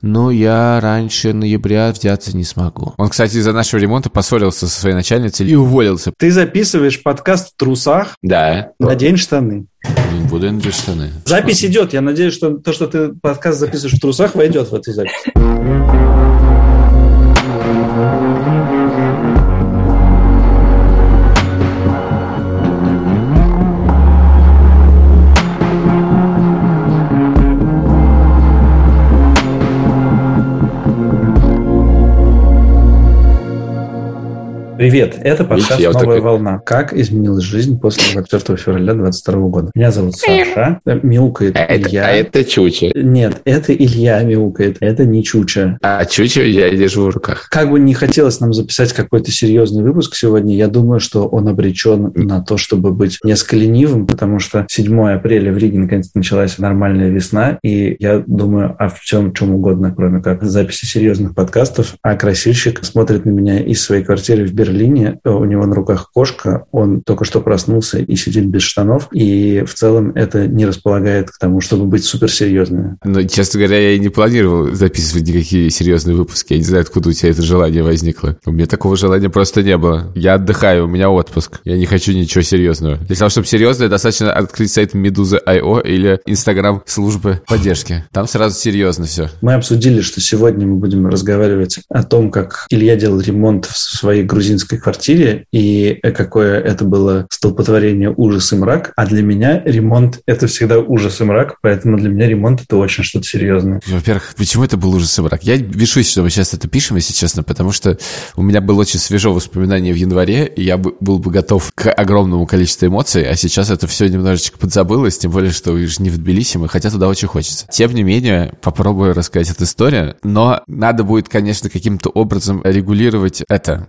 Ну, я раньше ноября взяться не смогу. Он, кстати, из-за нашего ремонта поссорился со своей начальницей и уволился. Ты записываешь подкаст в трусах? Да. Надень штаны. Не буду надеть штаны. Запись идет. Я надеюсь, что то, что ты подкаст записываешь в трусах, войдет в эту запись. Привет, это подкаст Видите, вот «Новая такой- волна». Как изменилась жизнь после 24 февраля 2022 года? Меня зовут Саша, э, мяукает А это, Илья. а это Чуча. Нет, это Илья мяукает, это не Чуча. А Чуча я держу в руках. Как бы не хотелось нам записать какой-то серьезный выпуск сегодня, я думаю, что он обречен на то, чтобы быть несколько ленивым, потому что 7 апреля в Риге наконец началась нормальная весна, и я думаю о всем, чем угодно, кроме как записи серьезных подкастов. А красильщик смотрит на меня из своей квартиры в Берлине, у него на руках кошка, он только что проснулся и сидит без штанов, и в целом это не располагает к тому, чтобы быть суперсерьезными. Но, честно говоря, я и не планировал записывать никакие серьезные выпуски. Я не знаю, откуда у тебя это желание возникло. У меня такого желания просто не было. Я отдыхаю, у меня отпуск. Я не хочу ничего серьезного. Для того, чтобы серьезно, достаточно открыть сайт Meduza.io или Инстаграм службы поддержки. Там сразу серьезно все. Мы обсудили, что сегодня мы будем разговаривать о том, как Илья делал ремонт в своей грузинской квартире и какое это было столпотворение ужас и мрак. А для меня ремонт – это всегда ужас и мрак, поэтому для меня ремонт – это очень что-то серьезное. Во-первых, почему это был ужас и мрак? Я бешусь, что мы сейчас это пишем, если честно, потому что у меня было очень свежо воспоминание в январе, и я бы, был бы готов к огромному количеству эмоций, а сейчас это все немножечко подзабылось, тем более, что уж не в Тбилиси, мы, хотя туда очень хочется. Тем не менее, попробую рассказать эту историю, но надо будет, конечно, каким-то образом регулировать это,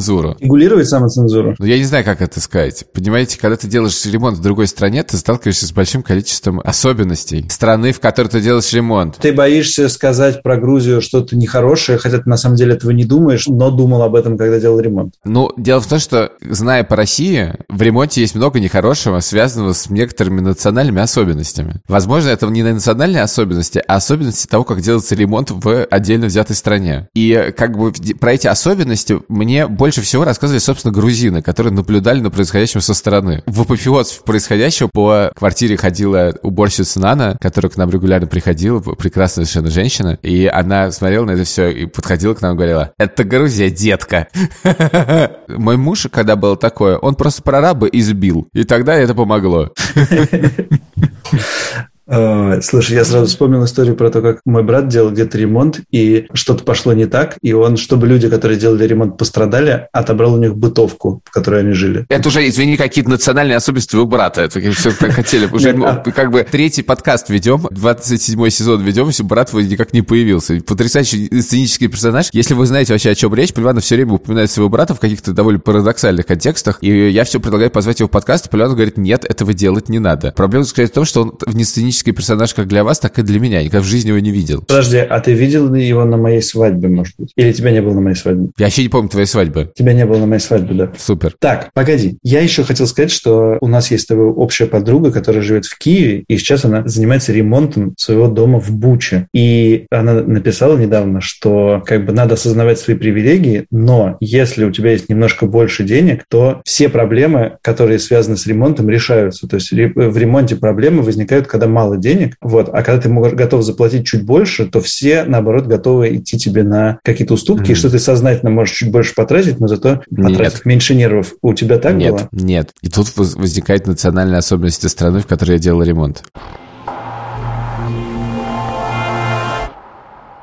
самоцензуру. Регулировать самоцензуру. Ну, я не знаю, как это сказать. Понимаете, когда ты делаешь ремонт в другой стране, ты сталкиваешься с большим количеством особенностей страны, в которой ты делаешь ремонт. Ты боишься сказать про Грузию что-то нехорошее, хотя ты на самом деле этого не думаешь, но думал об этом, когда делал ремонт. Ну, дело в том, что, зная по России, в ремонте есть много нехорошего, связанного с некоторыми национальными особенностями. Возможно, это не национальные особенности, а особенности того, как делается ремонт в отдельно взятой стране. И как бы про эти особенности мне больше всего рассказывали, собственно, грузины, которые наблюдали на происходящем со стороны. В апофеоз происходящего по квартире ходила уборщица Нана, которая к нам регулярно приходила, прекрасная совершенно женщина, и она смотрела на это все и подходила к нам и говорила, это Грузия, детка. Мой муж, когда было такое, он просто прораба избил, и тогда это помогло. Э, Слушай, я сразу вспомнил историю про то, как мой брат делал где-то ремонт, и что-то пошло не так, и он, чтобы люди, которые делали ремонт, пострадали, отобрал у них бытовку, в которой они жили. Это уже, извини, какие-то национальные особенности твоего брата. Это все как хотели. Уже а- как бы третий подкаст ведем, 27 сезон ведем, и брат твой никак не появился. Потрясающий сценический персонаж. Если вы знаете вообще, о чем речь, Поливанов все время упоминает своего брата в каких-то довольно парадоксальных контекстах, и я все предлагаю позвать его в подкаст, и Поливанов говорит, нет, этого делать не надо. Проблема заключается в том, что он не сценический персонаж как для вас, так и для меня. Я никогда в жизни его не видел. Подожди, а ты видел его на моей свадьбе, может быть? Или тебя не было на моей свадьбе? Я вообще не помню твоей свадьбы. Тебя не было на моей свадьбе, да. Супер. Так, погоди. Я еще хотел сказать, что у нас есть с тобой общая подруга, которая живет в Киеве, и сейчас она занимается ремонтом своего дома в Буче. И она написала недавно, что как бы надо осознавать свои привилегии, но если у тебя есть немножко больше денег, то все проблемы, которые связаны с ремонтом, решаются. То есть в ремонте проблемы возникают, когда мало денег, вот, а когда ты готов заплатить чуть больше, то все, наоборот, готовы идти тебе на какие-то уступки, Мгм. что ты сознательно можешь чуть больше потратить, но зато потратив меньше нервов. У тебя так нет, было? нет. И тут воз- возникает национальная особенность страны, в которой я делал ремонт.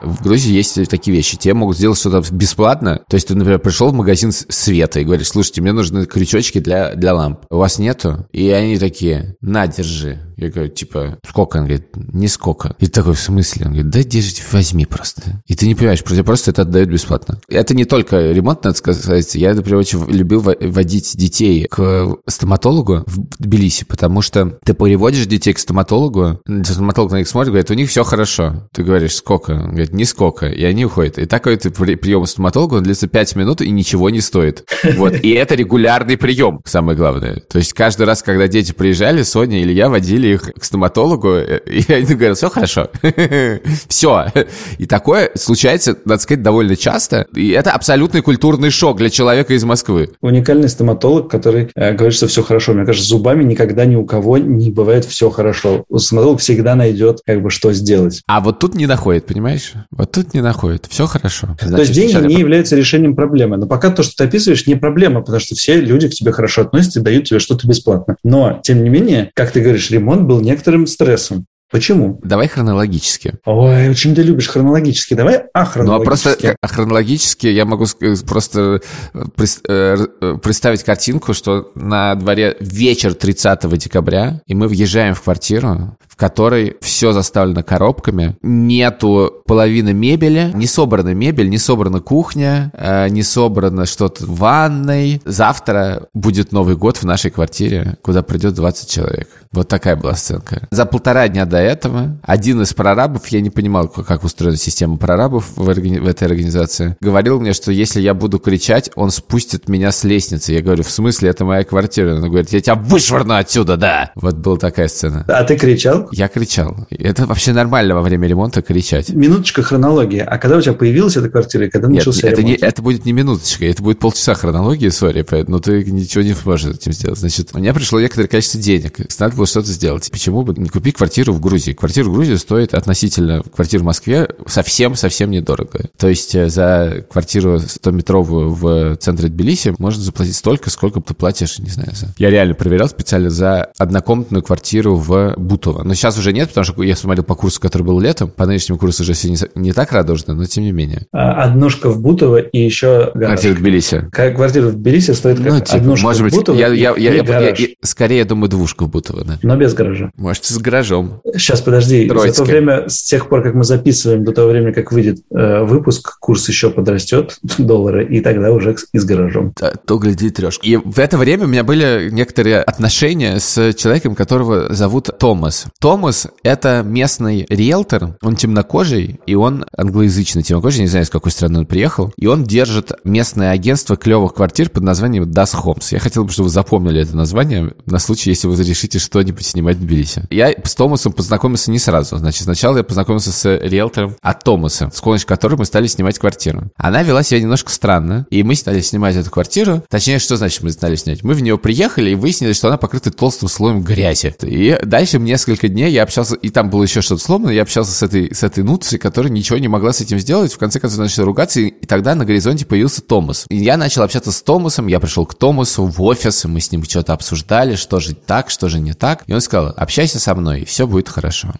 В Грузии есть такие вещи. Тебе могут сделать что-то бесплатно. То есть ты, например, пришел в магазин света и говоришь, слушайте, мне нужны крючочки для, для ламп. У вас нету? И они такие, на, держи. Я говорю, типа, сколько? Он говорит, не сколько. И такой, в смысле? Он говорит, да держите, возьми просто. И ты не понимаешь, тебе просто это отдают бесплатно. Это не только ремонт, надо сказать. Я, например, очень любил во- водить детей к стоматологу в Тбилиси, потому что ты переводишь детей к стоматологу, стоматолог на них смотрит, говорит, у них все хорошо. Ты говоришь, сколько? Он говорит, нисколько. И они уходят. И такой ты при- прием стоматолога, он длится 5 минут и ничего не стоит. Вот. И это регулярный прием, самое главное. То есть каждый раз, когда дети приезжали, Соня или я водили приводили их к стоматологу, и они говорят, все хорошо, все. И такое случается, надо сказать, довольно часто, и это абсолютный культурный шок для человека из Москвы. Уникальный стоматолог, который э, говорит, что все хорошо. Мне кажется, зубами никогда ни у кого не бывает все хорошо. Стоматолог всегда найдет, как бы, что сделать. А вот тут не находит, понимаешь? Вот тут не находит. Все хорошо. Значит, То есть деньги не являются решением проблемы. Но пока то, что ты описываешь, не проблема, потому что все люди к тебе хорошо относятся и дают тебе что-то бесплатно. Но, тем не менее, как ты говоришь, ремонт был некоторым стрессом. Почему? Давай хронологически. Ой, очень ты любишь хронологически. Давай ахронологически. Ну, а просто хронологически я могу просто э, э, представить картинку, что на дворе вечер 30 декабря, и мы въезжаем в квартиру, которой все заставлено коробками, нету половины мебели, не собрана мебель, не собрана кухня, не собрано что-то в ванной. Завтра будет Новый год в нашей квартире, куда придет 20 человек. Вот такая была сценка. За полтора дня до этого один из прорабов, я не понимал, как устроена система прорабов в, органи- в этой организации, говорил мне, что если я буду кричать, он спустит меня с лестницы. Я говорю, в смысле, это моя квартира? Он говорит, я тебя вышвырну отсюда, да! Вот была такая сцена. А ты кричал? Я кричал. Это вообще нормально во время ремонта кричать. Минуточка хронологии. А когда у тебя появилась эта квартира и когда Нет, начался это ремонт? Не, это будет не минуточка, это будет полчаса хронологии, сори, но ты ничего не сможешь этим сделать. Значит, у меня пришло некоторое количество денег. Надо было что-то сделать. Почему бы не купить квартиру в Грузии? Квартира в Грузии стоит относительно квартиры в Москве совсем-совсем недорого. То есть э, за квартиру 100-метровую в центре Тбилиси можно заплатить столько, сколько ты платишь, не знаю. За... Я реально проверял специально за однокомнатную квартиру в Бутово. Но сейчас уже нет, потому что я смотрел по курсу, который был летом. По нынешнему курсу уже все не, не так радужно, но тем не менее. А, однушка в Бутово и еще гараж. Квартира в Тбилиси. Квартира в Тбилиси стоит как ну, типа, однушка может быть, в Бутово я, я, я, я, я, я, скорее, я думаю, двушка в Бутово. Да. Но без гаража. Может, с гаражом. Сейчас, подожди. Троицкий. За то время, с тех пор, как мы записываем, до того времени, как выйдет э, выпуск, курс еще подрастет, доллары, и тогда уже и с гаражом. Да, то гляди трешка. И в это время у меня были некоторые отношения с человеком, которого зовут Томас. Томас — это местный риэлтор, он темнокожий, и он англоязычный темнокожий, не знаю, из какой страны он приехал, и он держит местное агентство клевых квартир под названием Das Homes. Я хотел бы, чтобы вы запомнили это название на случай, если вы решите что-нибудь снимать в Тбилиси. Я с Томасом познакомился не сразу. Значит, сначала я познакомился с риэлтором от Томаса, с помощью которой мы стали снимать квартиру. Она вела себя немножко странно, и мы стали снимать эту квартиру. Точнее, что значит мы стали снять? Мы в нее приехали и выяснили, что она покрыта толстым слоем грязи. И дальше несколько дней я общался, и там было еще что-то сломано, я общался с этой, с этой нуцей, которая ничего не могла с этим сделать. В конце концов, начали ругаться, и тогда на горизонте появился Томас. И я начал общаться с Томасом, я пришел к Томасу в офис, и мы с ним что-то обсуждали, что же так, что же не так. И он сказал, общайся со мной, все будет хорошо.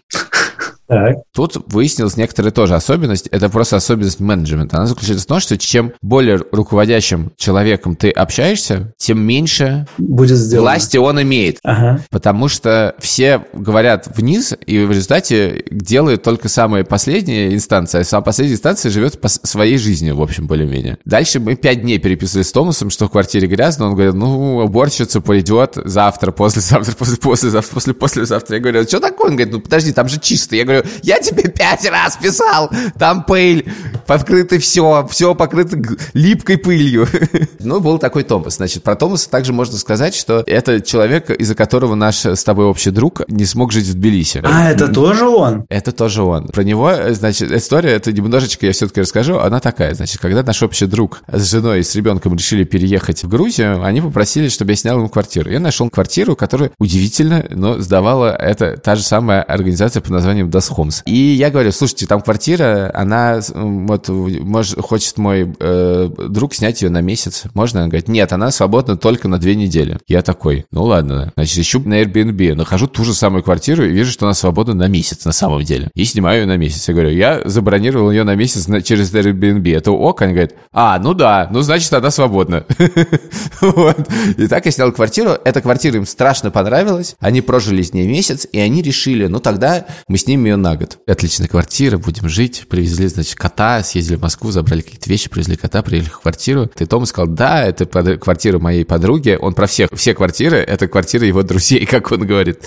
Так. Тут выяснилась некоторая тоже особенность. Это просто особенность менеджмента. Она заключается в том, что чем более руководящим человеком ты общаешься, тем меньше Будет сделано. власти он имеет. Ага. Потому что все говорят вниз, и в результате делают только самые последние инстанции, а сама последняя инстанция живет по своей жизнью, в общем, более-менее. Дальше мы пять дней переписывали с Томасом, что в квартире грязно. Он говорит, ну, уборщица пойдет завтра, послезавтра, после, послезавтра, после, послезавтра. Я говорю, «А что такое? Он говорит, ну, подожди, там же чисто. Я говорю, говорю, я тебе пять раз писал, там пыль, покрыто все, все покрыто липкой пылью. Ну, был такой Томас. Значит, про Томаса также можно сказать, что это человек, из-за которого наш с тобой общий друг не смог жить в Тбилиси. А, это тоже он? Это тоже он. Про него, значит, история, это немножечко я все-таки расскажу, она такая. Значит, когда наш общий друг с женой и с ребенком решили переехать в Грузию, они попросили, чтобы я снял им квартиру. Я нашел квартиру, которая удивительно, но сдавала это та же самая организация под названием Das Homes. И я говорю, слушайте, там квартира, она вот может, хочет мой э, друг снять ее на месяц. Можно? Он говорит, нет, она свободна только на две недели. Я такой, ну ладно, значит, ищу на Airbnb, нахожу ту же самую квартиру и вижу, что она свободна на месяц на самом деле. И снимаю ее на месяц. Я говорю, я забронировал ее на месяц на, через Airbnb. Это ок? Они говорят, а, ну да, ну значит, она свободна. И так я снял квартиру. Эта квартира им страшно понравилась. Они прожили с ней месяц, и они решили, ну тогда мы снимем ее на год. Отличная квартира, будем жить. Привезли, значит, кота, съездили в Москву, забрали какие-то вещи, привезли кота, приехали в квартиру. И Томас сказал, да, это под... квартира моей подруги. Он про всех, все квартиры, это квартира его друзей, как он говорит.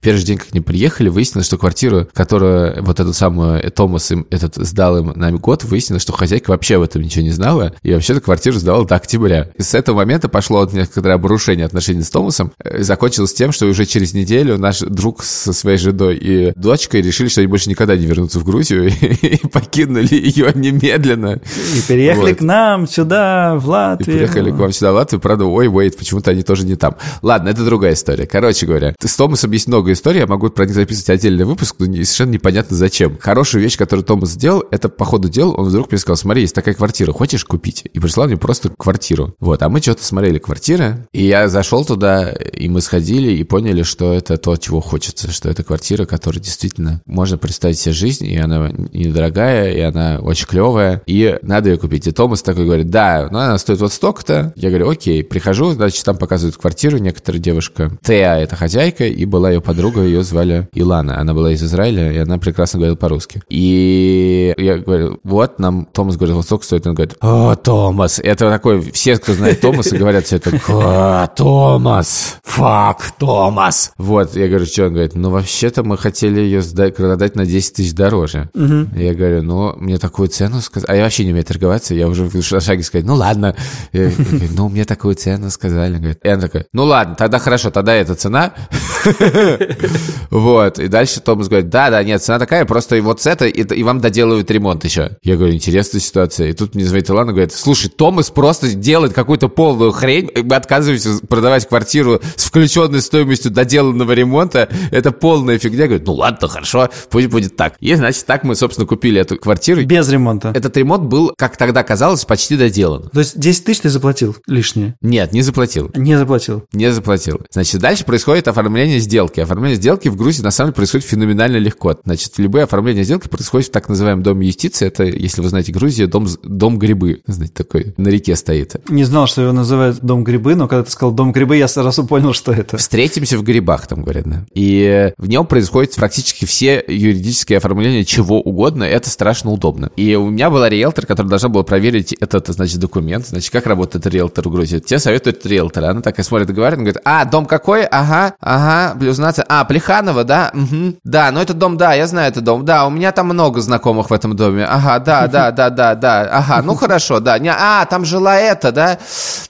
Первый же день, как они приехали, выяснилось, что квартиру, которую вот эту самую Томас им этот сдал им на год, выяснилось, что хозяйка вообще об этом ничего не знала, и вообще-то квартиру сдавала до октября. И с этого момента пошло некоторое обрушение отношений с Томасом. Э, закончилось тем, что уже через неделю наш друг со своей женой и дочкой решили, что они больше никогда не вернутся в Грузию, и покинули ее немедленно. И переехали вот. к нам сюда, в Латвию. И приехали к вам сюда, в Латвию. Правда, ой, wait, почему-то они тоже не там. Ладно, это другая история. Короче говоря, с Томасом есть много историй, я могу про них записывать отдельный выпуск, но совершенно непонятно зачем. Хорошая вещь, которую Томас сделал, это по ходу дел, он вдруг мне сказал, смотри, есть такая квартира, хочешь купить? И прислал мне просто квартиру. Вот, а мы что-то смотрели квартиры, и я зашел туда, и мы сходили, и поняли, что это то, чего хочется, что это квартира, которая действительно можно представить себе жизнь, и она недорогая, и она очень клевая, и надо ее купить. И Томас такой говорит, да, ну она стоит вот столько-то. Я говорю, окей, прихожу, значит, там показывают квартиру, некоторая девушка, Теа, это хозяйка, и была ее подруга, ее звали Илана. Она была из Израиля, и она прекрасно говорила по-русски. И я говорю, вот, нам Томас говорит, вот столько стоит. Он говорит, о, Томас. Это такой, все, кто знает Томаса, говорят все это, Томас, фак, Томас. Вот, я говорю, что? Он говорит, ну, вообще-то мы хотели ее сдать, продать на 10 тысяч дороже. Угу. Я говорю, ну, мне такую цену сказать. А я вообще не умею торговаться, я уже в шаге сказать, ну, ладно. Я говорю, ну, мне такую цену сказали. Говорит. И она такая, ну, ладно, тогда хорошо, тогда эта цена. Вот. И дальше Томас говорит, да, да, нет, цена такая, просто вот с это, и вам доделают ремонт еще. Я говорю, интересная ситуация. И тут мне звонит Илана, говорит, слушай, Томас просто делает какую-то полную хрень, мы отказываемся продавать квартиру с включенной стоимостью доделанного ремонта, это полная фигня. Я говорю, ну ладно, хорошо, пусть будет так. И, значит, так мы, собственно, купили эту квартиру. Без ремонта. Этот ремонт был, как тогда казалось, почти доделан. То есть 10 тысяч ты заплатил лишнее? Нет, не заплатил. Не заплатил? Не заплатил. Значит, дальше происходит оформление сделки. Оформление сделки в Грузии, на самом деле, происходит феноменально легко. Значит, любое оформление сделки происходит в так называемом доме юстиции. Это, если вы знаете Грузию, дом, дом грибы. Знаете, такой на реке стоит. Не знал, что его называют дом грибы, но когда ты сказал дом грибы, я сразу понял, что это. Встретимся в грибах, там говорят, да. И в нем происходит практически все юридические оформления чего угодно. Это страшно удобно. И у меня была риэлтор, которая должна была проверить этот, значит, документ. Значит, как работает риэлтор в Грузии. Те советуют риэлтора. Она такая смотрит и говорит, говорит, а, дом какой? Ага, ага, нация. А, Плеханова, да? Угу. Да, ну этот дом, да, я знаю этот дом. Да, у меня там много знакомых в этом доме. Ага, да, да, да, да, да. Ага, ну хорошо, да. Не, а, там жила эта, да?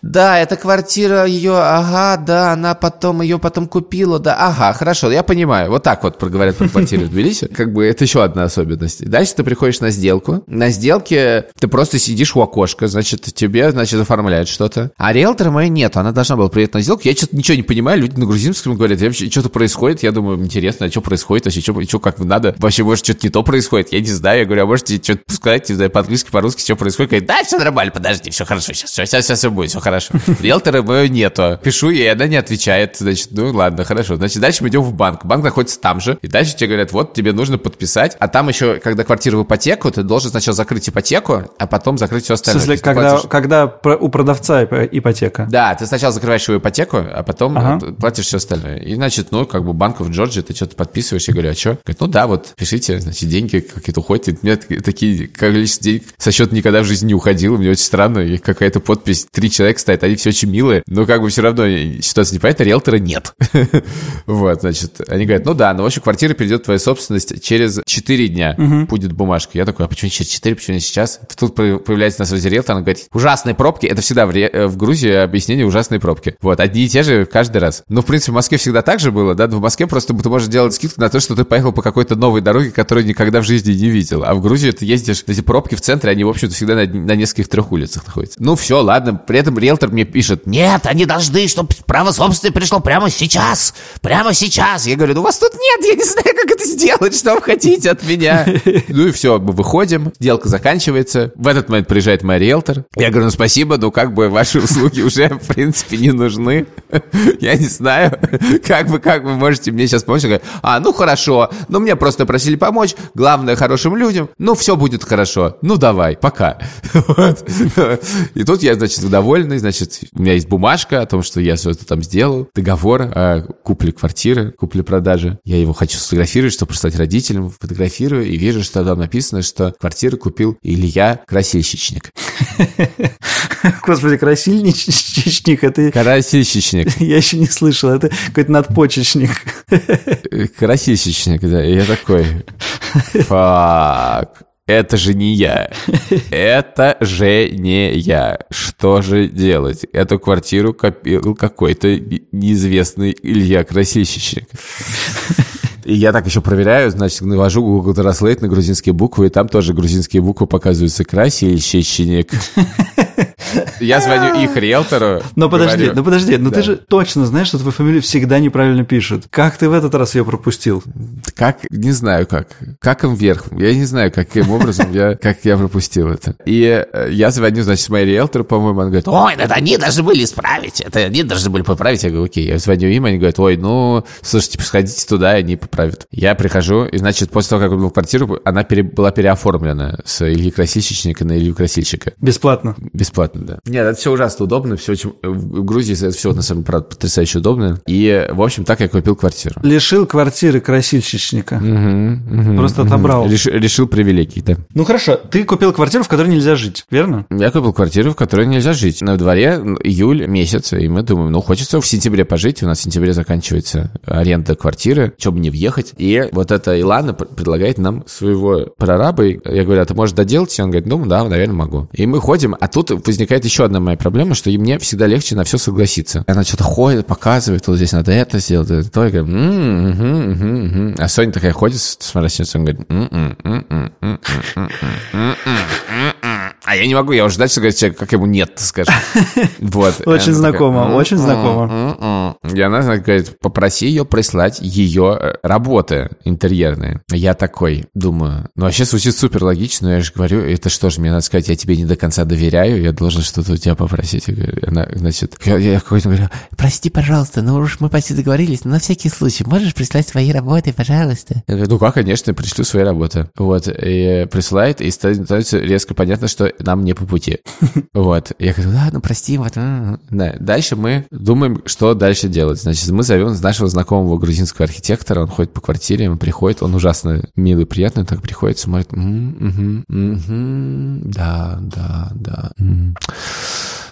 Да, эта квартира ее, ага, да, она потом, ее потом купила, да. Ага, хорошо, я понимаю. Вот так вот проговорят про квартиру в Тбилиси. Как бы это еще одна особенность. Дальше ты приходишь на сделку. На сделке ты просто сидишь у окошка, значит, тебе, значит, оформляют что-то. А риэлтора моей нет, она должна была приехать на сделку. Я что-то ничего не понимаю, люди на грузинском говорят, вообще что-то происходит, я думаю, интересно, а что происходит вообще, что, что как надо, вообще, может, что-то не то происходит, я не знаю, я говорю, а можете что-то сказать, не знаю, по-английски, по-русски, что происходит, говорит, да, все нормально, подожди, все хорошо, сейчас, все, сейчас, сейчас все будет, все хорошо. Риэлтора моего нету, пишу ей, она не отвечает, значит, ну ладно, хорошо, значит, дальше мы идем в банк, банк находится там же, и дальше тебе говорят, вот, тебе нужно подписать, а там еще, когда квартира в ипотеку, ты должен сначала закрыть ипотеку, а потом закрыть все остальное. В смысле, когда, платишь... когда у продавца ипотека? Да, ты сначала закрываешь его ипотеку, а потом ага. платишь все остальное. И, значит, ну, как бы банк в Джорджии, ты что-то подписываешь, я говорю, а что? Говорит, ну да, вот, пишите, значит, деньги какие-то уходят. И у меня такие количество денег со счета никогда в жизни не уходило, мне очень странно, и какая-то подпись, три человека стоят, они все очень милые, но как бы все равно ситуация непонятна, риэлтора нет. Вот, значит, они говорят, ну да, но вообще квартира перейдет в твою собственность через 4 дня, будет бумажка. Я такой, а почему через 4, почему не сейчас? Тут появляется на связи риэлтор, она говорит, ужасные пробки, это всегда в, э, в Грузии объяснение ужасные пробки. Вот, одни и те же каждый раз. Ну, в принципе, в Москве всегда так же было, да, в Москве просто ты можешь делать скидку на то, что ты поехал по какой-то новой дороге, которую никогда в жизни не видел. А в Грузии ты ездишь, эти пробки в центре, они, в общем-то, всегда на, на нескольких трех улицах находятся. Ну, все, ладно. При этом риэлтор мне пишет, нет, они должны, чтобы право собственности пришло прямо сейчас. Прямо сейчас. Я говорю, ну, у вас тут нет, я не знаю, как это сделать, что вы хотите от меня. Ну и все, мы выходим, сделка заканчивается. В этот момент приезжает мой риэлтор. Я говорю, ну, спасибо, но как бы ваши услуги уже, в принципе, не нужны. Я не знаю, как как вы, как вы можете мне сейчас помочь? Говорю, а, ну хорошо, ну мне просто просили помочь, главное хорошим людям, ну все будет хорошо, ну давай, пока. Вот. И тут я, значит, довольный, значит, у меня есть бумажка о том, что я что-то там сделал, договор о купле квартиры, купле-продаже. Я его хочу сфотографировать, чтобы прислать родителям, фотографирую и вижу, что там написано, что квартиру купил Илья Красильщичник. Господи, красильничник, это... Красильщичник. Я еще не слышал, это какой-то надпочечник. Красильщичник, да. И я такой, фак, это же не я. Это же не я. Что же делать? Эту квартиру копил какой-то неизвестный Илья Красильщичник. И я так еще проверяю, значит, навожу Google Translate на грузинские буквы, и там тоже грузинские буквы показываются красильщичник. Я звоню их риэлтору. Но подожди, ну подожди, ну ты же точно знаешь, что твою фамилию всегда неправильно пишут. Как ты в этот раз ее пропустил? Как? Не знаю как. Как им вверх? Я не знаю, каким образом я, как я пропустил это. И э, я звоню, значит, моей риэлтору, по-моему, он говорит, ой, это они должны были исправить, это они должны были поправить. Я говорю, окей, я звоню им, они говорят, ой, ну, слушайте, сходите туда, и они поправят. Я прихожу, и, значит, после того, как купил квартиру, она пере, была переоформлена с Ильи Красильщичника на Илью Красильщика. Бесплатно? Бесплатно, да. Нет, это все ужасно удобно, все очень... В Грузии это все, на самом деле, правда, потрясающе удобно. И, в общем, так я купил квартиру. Лишил квартиры красильщичника. Угу, угу, Просто отобрал. Реш, решил привилегий, да. Ну хорошо, ты купил квартиру, в которой нельзя жить, верно? Я купил квартиру, в которой нельзя жить. На дворе июль месяц, и мы думаем, ну, хочется в сентябре пожить, у нас в сентябре заканчивается аренда квартиры, что бы не въехать. И вот эта Илана предлагает нам своего прораба, и я говорю, а ты можешь доделать? И он говорит, ну, да, наверное, могу. И мы ходим, а тут возникает еще одна моя проблема, что мне всегда легче на все согласиться. Она что-то ходит, показывает, вот здесь надо это сделать, это то, я говорю, угу, угу, угу. а Соня такая ходит с морозницей, говорит, А я не могу, я уже ждать, что говорит, как ему нет, скажем. Вот. Очень знакомо, очень знакомо. И она говорит, попроси ее прислать ее работы интерьерные. Я такой думаю, ну вообще звучит супер логично, я же говорю, это что же, мне надо сказать, я тебе не до конца доверяю, я должен что-то у тебя попросить. Она, значит, я какой-то говорю, прости, пожалуйста, ну уж мы почти договорились, но на всякий случай, можешь прислать свои работы, пожалуйста? Я говорю, ну как, конечно, пришлю свои работы. Вот, и присылает, и становится резко понятно, что нам не по пути. Вот. Я говорю, да, ну прости, вот. Да. Дальше мы думаем, что дальше делать. Значит, мы зовем нашего знакомого грузинского архитектора, он ходит по квартире, он приходит, он ужасно милый, приятный, он так приходит, смотрит, да, да, да.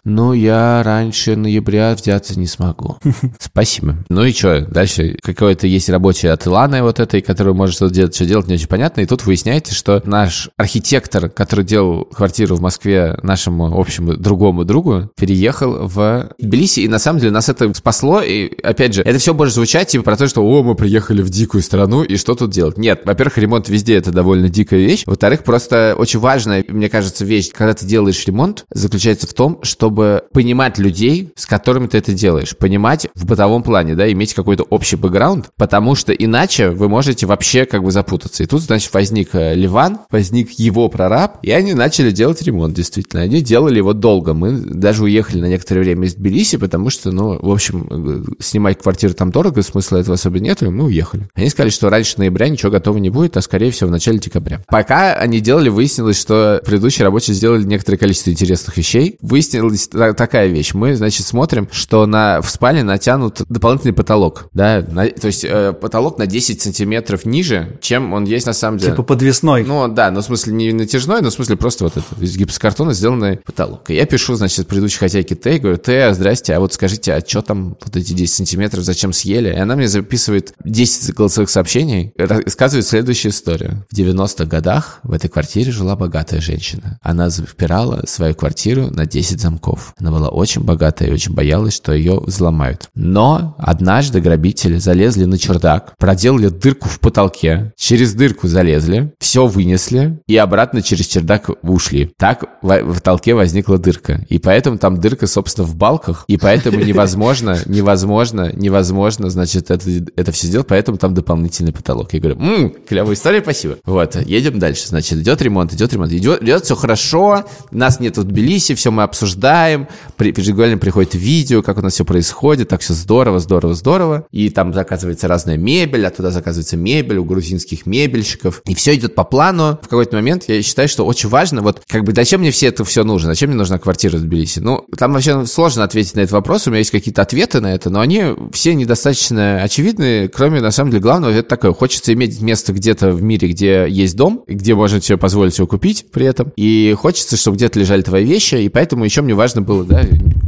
Но я раньше ноября взяться не смогу. Спасибо. Ну и что, дальше какое-то есть рабочее от Иланы вот этой, которая может что делать, что делать, не очень понятно. И тут выясняется, что наш архитектор, который делал квартиру в Москве нашему общему другому другу, переехал в Тбилиси, и на самом деле нас это спасло, и опять же, это все может звучать типа про то, что о, мы приехали в дикую страну, и что тут делать? Нет, во-первых, ремонт везде это довольно дикая вещь, во-вторых, просто очень важная, мне кажется, вещь, когда ты делаешь ремонт, заключается в том, чтобы чтобы понимать людей, с которыми ты это делаешь, понимать в бытовом плане, да, иметь какой-то общий бэкграунд, потому что иначе вы можете вообще как бы запутаться. И тут, значит, возник э, Ливан, возник его прораб, и они начали делать ремонт, действительно. Они делали его долго. Мы даже уехали на некоторое время из Тбилиси, потому что, ну, в общем, э, снимать квартиру там дорого, смысла этого особо нет, и мы уехали. Они сказали, что раньше ноября ничего готово не будет, а скорее всего в начале декабря. Пока они делали, выяснилось, что предыдущие рабочие сделали некоторое количество интересных вещей. Выяснилось такая вещь. Мы, значит, смотрим, что на, в спальне натянут дополнительный потолок, да, на, то есть э, потолок на 10 сантиметров ниже, чем он есть на самом деле. Типа подвесной. Ну, да, ну, в смысле, не натяжной, но в смысле просто вот это, из гипсокартона сделанный потолок. И я пишу, значит, предыдущей хозяйке Т, говорю, Т, здрасте, а вот скажите, а что там вот эти 10 сантиметров, зачем съели? И она мне записывает 10 голосовых сообщений, рассказывает следующую историю. В 90-х годах в этой квартире жила богатая женщина. Она запирала свою квартиру на 10 замков. Она была очень богатая и очень боялась, что ее взломают. Но однажды грабители залезли на чердак, проделали дырку в потолке, через дырку залезли, все вынесли и обратно через чердак ушли. Так в потолке возникла дырка. И поэтому там дырка, собственно, в балках, и поэтому невозможно, невозможно, невозможно, значит, это, это все сделать, поэтому там дополнительный потолок. Я говорю, ммм, клевая история, спасибо. Вот, едем дальше. Значит, идет ремонт, идет ремонт, идет, идет все хорошо, нас нет в Тбилиси, все мы обсуждаем, приезжаем, при, ежегодно приходит видео, как у нас все происходит, так все здорово, здорово, здорово. И там заказывается разная мебель, оттуда заказывается мебель у грузинских мебельщиков. И все идет по плану. В какой-то момент я считаю, что очень важно, вот как бы зачем мне все это все нужно? Зачем мне нужна квартира в Тбилиси? Ну, там вообще сложно ответить на этот вопрос, у меня есть какие-то ответы на это, но они все недостаточно очевидны, кроме, на самом деле, главного, это такое, хочется иметь место где-то в мире, где есть дом, где можно себе позволить его купить при этом, и хочется, чтобы где-то лежали твои вещи, и поэтому еще мне важно было, да,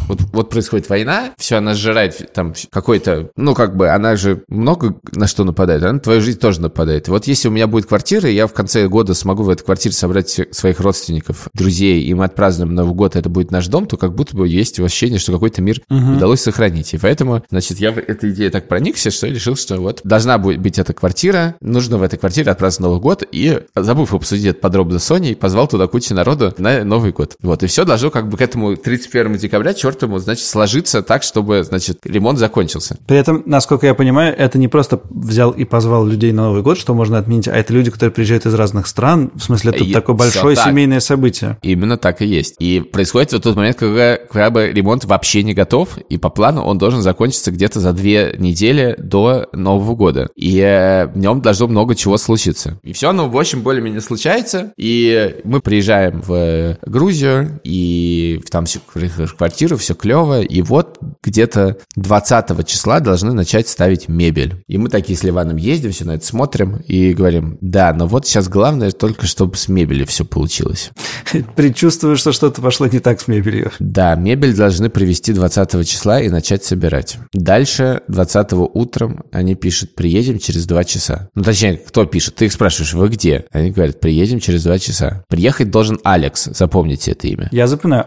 вот, вот происходит война, все, она сжирает там какой-то, ну, как бы, она же много на что нападает, она на твою жизнь тоже нападает. Вот если у меня будет квартира, я в конце года смогу в этой квартире собрать своих родственников, друзей, и мы отпразднуем Новый год, это будет наш дом, то как будто бы есть ощущение, что какой-то мир угу. удалось сохранить. И поэтому, значит, я в этой идее так проникся, что решил, что вот должна быть эта квартира, нужно в этой квартире отпраздновать Новый год, и, забыв обсудить это подробно с Соней, позвал туда кучу народу на Новый год. Вот, и все должно как бы к этому 31 декабря, чертому, значит, сложиться так, чтобы, значит, ремонт закончился. При этом, насколько я понимаю, это не просто взял и позвал людей на Новый год, что можно отменить, а это люди, которые приезжают из разных стран, в смысле, это и такое большое семейное событие. Именно так и есть. И происходит в тот момент, когда, когда бы ремонт вообще не готов, и по плану он должен закончиться где-то за две недели до Нового года. И э, в нем должно много чего случиться. И все оно, в общем, более-менее случается. И мы приезжаем в Грузию, и там все, в квартиру, все клево. И вот где-то 20 числа должны начать ставить мебель. И мы такие с Ливаном ездим, все на это смотрим и говорим, да, но вот сейчас главное только, чтобы с мебелью все получилось. Предчувствую, что что-то пошло не так с мебелью. Да, мебель должны привезти 20 числа и начать собирать. Дальше 20 утром они пишут, приедем через 2 часа. Ну, точнее, кто пишет? Ты их спрашиваешь, вы где? Они говорят, приедем через 2 часа. Приехать должен Алекс, запомните это имя. Я запоминаю.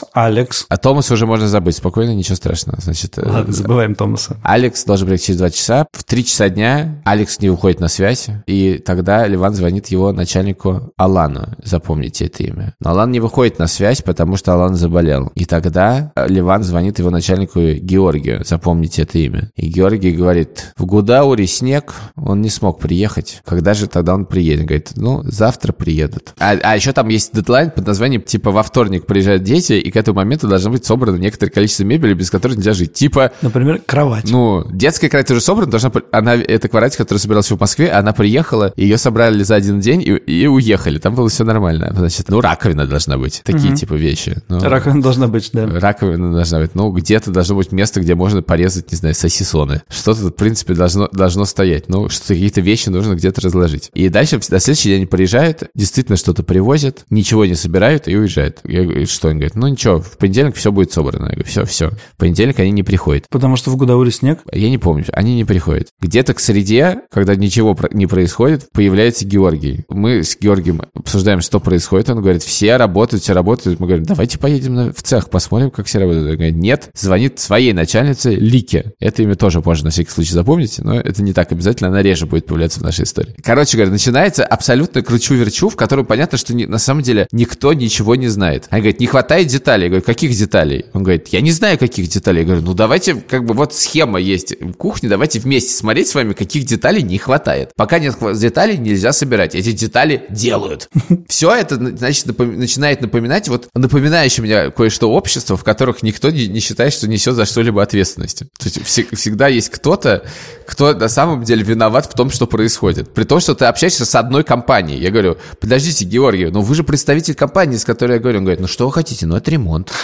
Томас, Алекс. А Томаса уже можно забыть, спокойно, ничего страшного. Значит, э, Ладно, забываем Томаса. Алекс должен приехать через 2 часа. В 3 часа дня Алекс не уходит на связь, и тогда Ливан звонит его начальнику Алану, запомните это имя. Но Алан не выходит на связь, потому что Алан заболел. И тогда Ливан звонит его начальнику Георгию, запомните это имя. И Георгий говорит, в Гудауре снег, он не смог приехать. Когда же тогда он приедет? Говорит, ну, завтра приедут. А, а еще там есть дедлайн под названием, типа, во вторник приезжают дети, и к этому моменту должно быть собрано некоторое количество мебели, без которой нельзя жить. Типа... Например, кровать. Ну, детская кровать уже собрана, должна... Она, эта кровать, которая собиралась в Москве, она приехала, ее собрали за один день и, и уехали. Там было все нормально. Значит, ну, раковина должна быть. Такие, угу. типа, вещи. Ну, раковина должна быть, да. Раковина должна быть. Ну, где-то должно быть место, где можно порезать, не знаю, сосисоны. Что-то, в принципе, должно, должно стоять. Ну, что какие-то вещи нужно где-то разложить. И дальше на следующий день приезжают, действительно что-то привозят, ничего не собирают и уезжают. Я говорю, что? Он говорит, ну ничего, в понедельник все будет собрано. Я говорю, все, все. В понедельник они не приходят. Потому что в Гудауре снег? Я не помню, они не приходят. Где-то к среде, когда ничего не происходит, появляется Георгий. Мы с Георгием обсуждаем, что происходит. Он говорит, все работают, все работают. Мы говорим, давайте поедем в цех, посмотрим, как все работают. Он говорит, нет, звонит своей начальнице Лике. Это имя тоже можно на всякий случай запомнить, но это не так обязательно, она реже будет появляться в нашей истории. Короче говоря, начинается абсолютно кручу-верчу, в котором понятно, что не, на самом деле никто ничего не знает. Она говорит, не хватает деталей. Я говорю, каких деталей? Он говорит, я не знаю, каких деталей. Я говорю, ну давайте, как бы вот схема есть в кухне, давайте вместе смотреть с вами, каких деталей не хватает. Пока нет деталей, нельзя собирать. Эти детали делают. Все это, значит, напом... начинает напоминать вот напоминающее мне кое-что общество, в которых никто не, не считает, что несет за что-либо ответственность. То есть всегда есть кто-то, кто на самом деле виноват в том, что происходит. При том, что ты общаешься с одной компанией. Я говорю, подождите, Георгий, ну вы же представитель компании, с которой я говорю. Он говорит, ну что вы хотите? Ну это ремонт.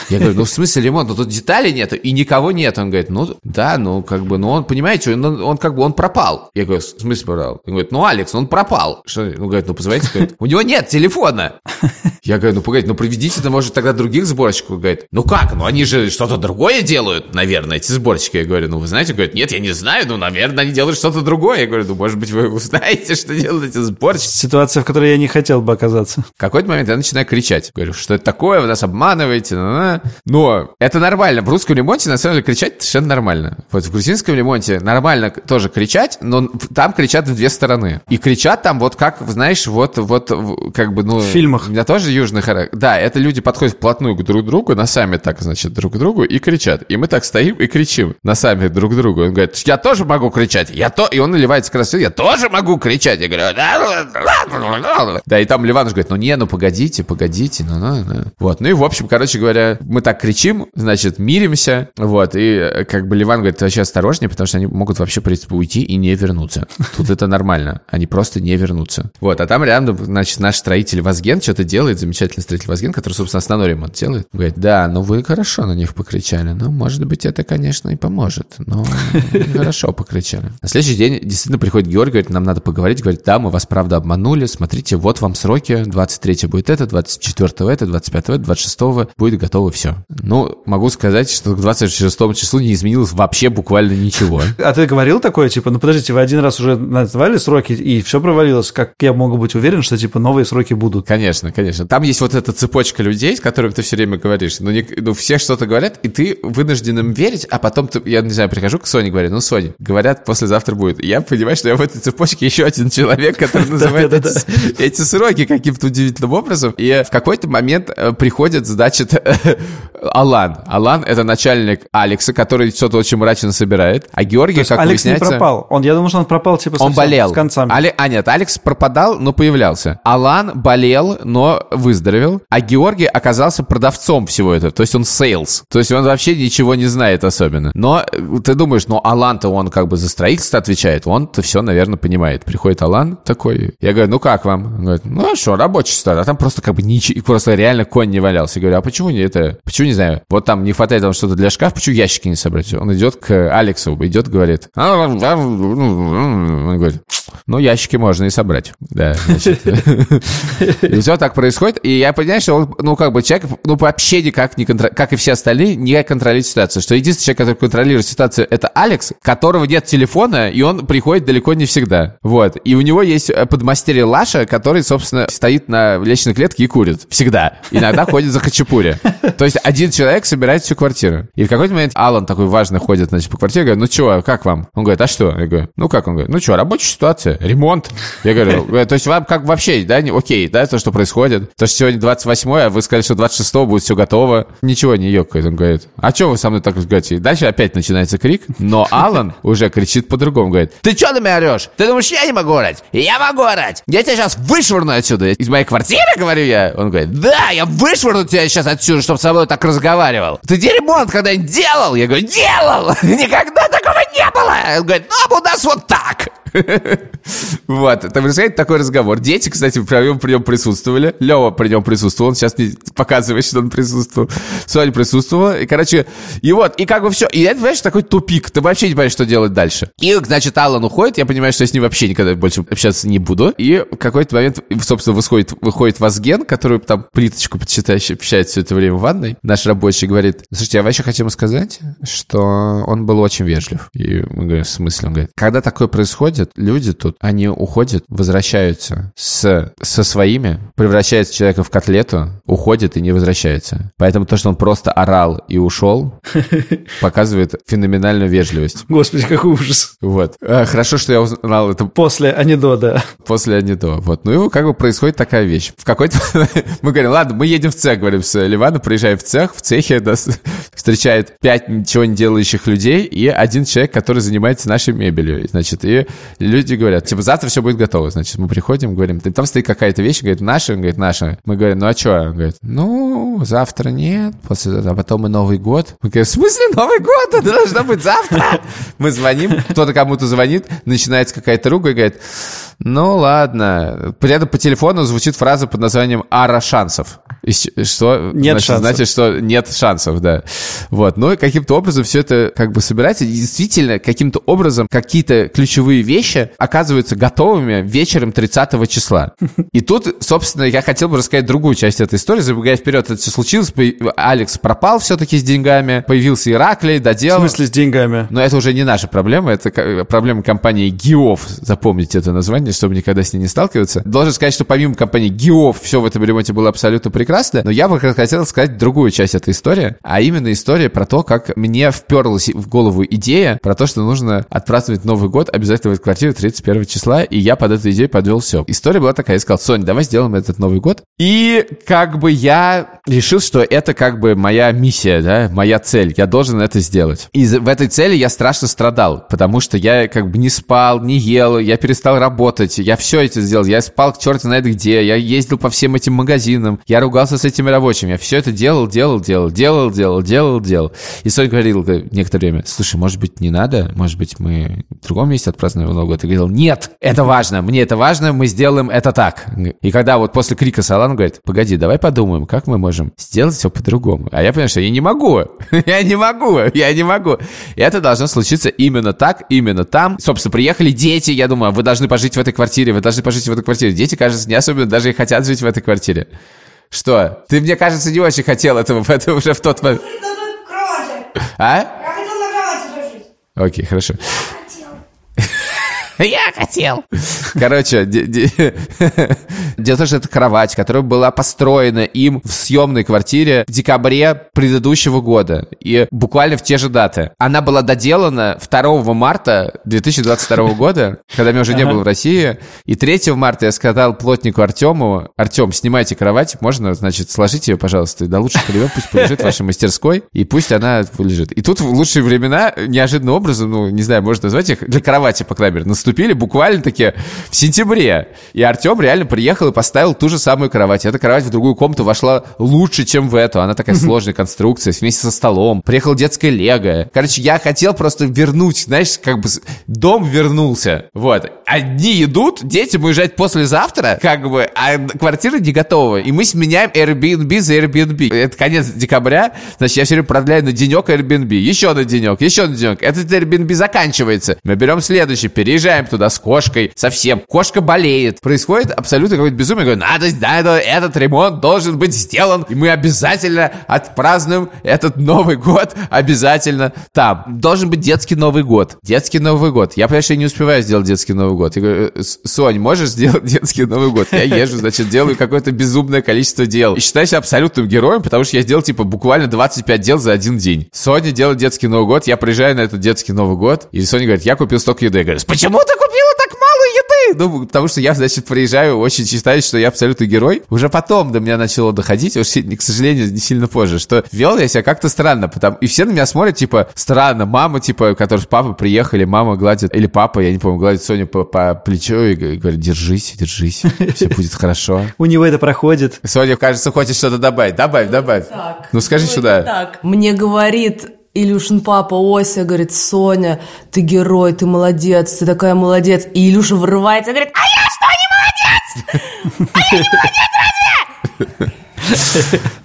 Я говорю, ну в смысле ремонт? Ну тут деталей нет и никого нет. Он говорит, ну да, ну как бы, ну он, понимаете, он, он как бы, он пропал. Я говорю, в смысле пропал? Он говорит, ну Алекс, он пропал. Что? Он говорит, ну позвоните, говорит, у него нет телефона. Я говорю, ну погодите, ну приведите, то может тогда других сборщиков. Он говорит, ну как, ну они же что-то другое делают, наверное, эти сборщики. Я говорю, ну вы знаете, говорит, нет, я не знаю, ну наверное, они делают что-то другое. Я говорю, ну может быть вы узнаете, что делают эти сборщики. Ситуация, в которой я не хотел бы оказаться. В какой-то момент я начинаю кричать. Говорю, что это такое, вы нас обманываете. Но это нормально. В русском ремонте, на самом деле, кричать совершенно нормально. Вот в грузинском ремонте нормально тоже кричать, но там кричат в две стороны. И кричат там вот как, знаешь, вот, вот как бы, ну... В фильмах. У меня тоже южный характер. Да, это люди подходят вплотную к друг другу, носами так, значит, друг к другу и кричат. И мы так стоим и кричим носами друг к другу. Он говорит, я тоже могу кричать. Я то... И он наливается красотой, я тоже могу кричать. Я говорю, да, и там Ливан говорит, ну не, ну погодите, погодите, ну, ну, ну. Вот, ну и в общем, короче говоря, мы так кричим, значит, миримся, вот, и э, как бы Ливан говорит, вообще осторожнее, потому что они могут вообще, в принципе, уйти и не вернуться. Тут это нормально, они просто не вернутся. Вот, а там рядом, значит, наш строитель Вазген что-то делает, замечательный строитель Вазген, который, собственно, основной ремонт делает. Говорит, да, ну вы хорошо на них покричали, ну, может быть, это, конечно, и поможет, но хорошо покричали. На следующий день действительно приходит Георгий, говорит, нам надо поговорить, говорит, да, мы вас, правда, обманули, смотрите, вот вам сроки, 23 будет это, 24 это, 25 это, 26 будет готово все. Ну, могу сказать, что к 26 числу не изменилось вообще буквально ничего. А ты говорил такое, типа, ну подождите, вы один раз уже назвали сроки, и все провалилось, как я могу быть уверен, что, типа, новые сроки будут? Конечно, конечно. Там есть вот эта цепочка людей, с которыми ты все время говоришь, ну, не, ну все что-то говорят, и ты вынужден им верить, а потом, ты, я не знаю, прихожу к Соне, говорю, ну, Соня, говорят, послезавтра будет. И я понимаю, что я в этой цепочке еще один человек, который называет эти сроки каким-то удивительным образом. И в какой-то момент э, приходит, значит, Алан. Алан — это начальник Алекса, который что-то очень мрачно собирает. А Георгий, как Алекс выясняется... не пропал. Он, я думал, что он пропал, типа, Он болел. с концами. Але... А нет, Алекс пропадал, но появлялся. Алан болел, но выздоровел. А Георгий оказался продавцом всего этого. То есть он sales. То есть он вообще ничего не знает особенно. Но э, ты думаешь, ну Алан-то он как бы за строительство отвечает. Он-то все, наверное, понимает. Приходит Алан такой. Я говорю, ну как вам? Он говорит, ну а что, рабочий ситуация. А там просто как бы ничего, просто реально конь не валялся. Я говорю, а почему не это? Почему не знаю? Вот там не хватает там что-то для шкафа, почему ящики не собрать? Он идет к Алексу, идет, говорит. Он говорит, ну, ящики можно и собрать. Да, значит. И все так происходит. И я понимаю, что он, ну, как бы человек, ну, вообще никак не контролирует, как и все остальные, не контролирует ситуацию. Что единственный человек, который контролирует ситуацию, это Алекс, которого нет телефона, и он приходит далеко не всегда. Вот. И у него есть подмастерье Лаша, который, собственно, стоит на лестничной клетке и курит. Всегда. Иногда ходит за хачапури. То есть один человек собирает всю квартиру. И в какой-то момент Алан такой важный ходит, значит, по квартире, говорит, ну что, как вам? Он говорит, а что? Я говорю, ну как? Он говорит, ну что, рабочая ситуация, ремонт. Я говорю, «Э, то есть вам как вообще, да, не, окей, да, то, что происходит? То, что сегодня 28 а вы сказали, что 26 будет все готово. Ничего не ёкает. Он говорит, а что вы со мной так говорите? Дальше опять начинается крик, но Алан уже кричит по-другому, говорит, ты что на меня орешь? Ты думаешь, я не могу орать? Я могу орать! Я тебя сейчас вышвырну отсюда. Из моей квартиры, говорю я. Он говорит, да, я вышвырну тебя сейчас отсюда, чтобы со мной так разговаривал. Ты где ремонт когда-нибудь делал? Я говорю, делал! Никогда такого не было! Он говорит, ну, а у нас вот так. Вот, там происходит такой разговор. Дети, кстати, при нем, при нем присутствовали. Лева при нем присутствовал. Он сейчас мне показывает, что он присутствовал. Соня присутствовала. И, короче, и вот, и как бы все. И это, понимаешь, такой тупик. Ты вообще не понимаешь, что делать дальше. И, значит, Аллан уходит. Я понимаю, что я с ним вообще никогда больше общаться не буду. И в какой-то момент, собственно, выходит, выходит Вазген, который там плиточку подсчитает, общает все это время в ванной. Наш рабочий говорит, слушайте, я вообще хочу сказать, что он был очень вежлив. И мы говорим, в смысле? Он говорит, когда такое происходит, люди тут, они уходят, возвращаются с, со своими, превращаются человека в котлету, уходят и не возвращаются. Поэтому то, что он просто орал и ушел, показывает феноменальную вежливость. Господи, какой ужас. Вот. А, хорошо, что я узнал это После анекдота. после анекдота. Вот. Ну и как бы происходит такая вещь. В какой-то... мы говорим, ладно, мы едем в цех, говорим с Ливаном, приезжаем в цех, в цехе нас встречает пять ничего не делающих людей и один человек, который занимается нашей мебелью. Значит, и люди говорят, типа, завтра все будет готово. Значит, мы приходим, говорим, там стоит какая-то вещь, говорит, наша, он говорит, наша. Мы говорим, ну а что? Он говорит, ну, завтра нет, после, а потом и Новый год. Мы говорим, в смысле Новый год? Это должно быть завтра. Мы звоним, кто-то кому-то звонит, начинается какая-то руга и говорит, ну ладно. При этом по телефону звучит фраза под названием «Ара шансов». И что? Нет значит, шансов. Значит, что нет шансов, да. Вот. Ну и каким-то образом все это как бы собирается. И действительно, каким-то образом какие-то ключевые вещи вещи оказываются готовыми вечером 30 числа. И тут, собственно, я хотел бы рассказать другую часть этой истории. Забегая вперед, это все случилось. Алекс пропал все-таки с деньгами. Появился Ираклий, доделал. В смысле с деньгами? Но это уже не наша проблема. Это проблема компании Геов. Запомните это название, чтобы никогда с ней не сталкиваться. Должен сказать, что помимо компании Геов все в этом ремонте было абсолютно прекрасно. Но я бы хотел сказать другую часть этой истории. А именно история про то, как мне вперлась в голову идея про то, что нужно отпраздновать Новый год обязательно в этой квартире 31 числа. И я под эту идею подвел все. История была такая. Я сказал, Соня, давай сделаем этот Новый год. И как бы я решил, что это как бы моя миссия, да, моя цель. Я должен это сделать. И в этой цели я страшно страдал, потому что я как бы не спал, не ел, я перестал работать, я все это сделал. Я спал к черту знает где, я ездил по всем этим магазинам, я ругался с этими рабочими, я все это делал, делал, делал, делал, делал, делал, делал. И Соня говорил некоторое время, слушай, может быть, не надо, может быть, мы в другом месте отпразднуем И говорил, нет, это важно, мне это важно, мы сделаем это так. И когда вот после крика Салан говорит, погоди, давай подумаем, как мы можем сделать все по-другому. А я понимаю, что я не могу, я не могу, я не могу. И это должно случиться именно так, именно там. Собственно, приехали дети, я думаю, вы должны пожить в этой квартире, вы должны пожить в этой квартире. Дети, кажется, не особенно даже и хотят жить в этой квартире. Что? Ты, мне кажется, не очень хотел этого, это уже в тот момент. А? Я хотел на кровати жить. Окей, хорошо. Я хотел. Короче, дело в том, что это кровать, которая была построена им в съемной квартире в декабре предыдущего года. И буквально в те же даты. Она была доделана 2 марта 2022 года, когда меня уже не было в России. И 3 марта я сказал плотнику Артему, Артем, снимайте кровать, можно, значит, сложить ее, пожалуйста, и до лучших времен пусть полежит в вашей мастерской, и пусть она лежит. И тут в лучшие времена, неожиданным образом, ну, не знаю, можно назвать их, для кровати, по крайней мере, наступили буквально-таки в сентябре. И Артем реально приехал и поставил ту же самую кровать. Эта кровать в другую комнату вошла лучше, чем в эту. Она такая сложная конструкция, вместе со столом. Приехал детское лего. Короче, я хотел просто вернуть, знаешь, как бы дом вернулся. Вот. Одни идут, детям уезжать послезавтра, как бы, а квартира не готова. И мы сменяем Airbnb за Airbnb. Это конец декабря, значит, я все время продляю на денек Airbnb, еще на денек, еще на денек. Этот Airbnb заканчивается. Мы берем следующий, переезжаем приезжаем туда с кошкой, совсем. Кошка болеет. Происходит абсолютно какое-то безумие. Говорю, надо, надо, этот ремонт должен быть сделан, и мы обязательно отпразднуем этот Новый год обязательно там. Должен быть детский Новый год. Детский Новый год. Я, понимаю, не успеваю сделать детский Новый год. Я говорю, «Э, Сонь, можешь сделать детский Новый год? Я езжу, значит, делаю какое-то безумное количество дел. И считаю себя абсолютным героем, потому что я сделал, типа, буквально 25 дел за один день. Соня делает детский Новый год, я приезжаю на этот детский Новый год, и Соня говорит, я купил столько еды. Я говорю, почему ты купила так мало еды? Ну, потому что я, значит, приезжаю, очень считаю, что я абсолютный герой. Уже потом до меня начало доходить, уж, к сожалению, не сильно позже, что вел я себя как-то странно. Потому... И все на меня смотрят, типа, странно. Мама, типа, который с папой приехали, мама гладит, или папа, я не помню, гладит Соню по, по плечу и говорит, держись, держись, все будет хорошо. У него это проходит. Соня, кажется, хочет что-то добавить. Добавь, добавь. Так. Ну, скажи сюда. Так. Мне говорит Илюшин папа Ося говорит, Соня, ты герой, ты молодец, ты такая молодец. И Илюша врывается говорит, а я что, не молодец? А я не молодец разве?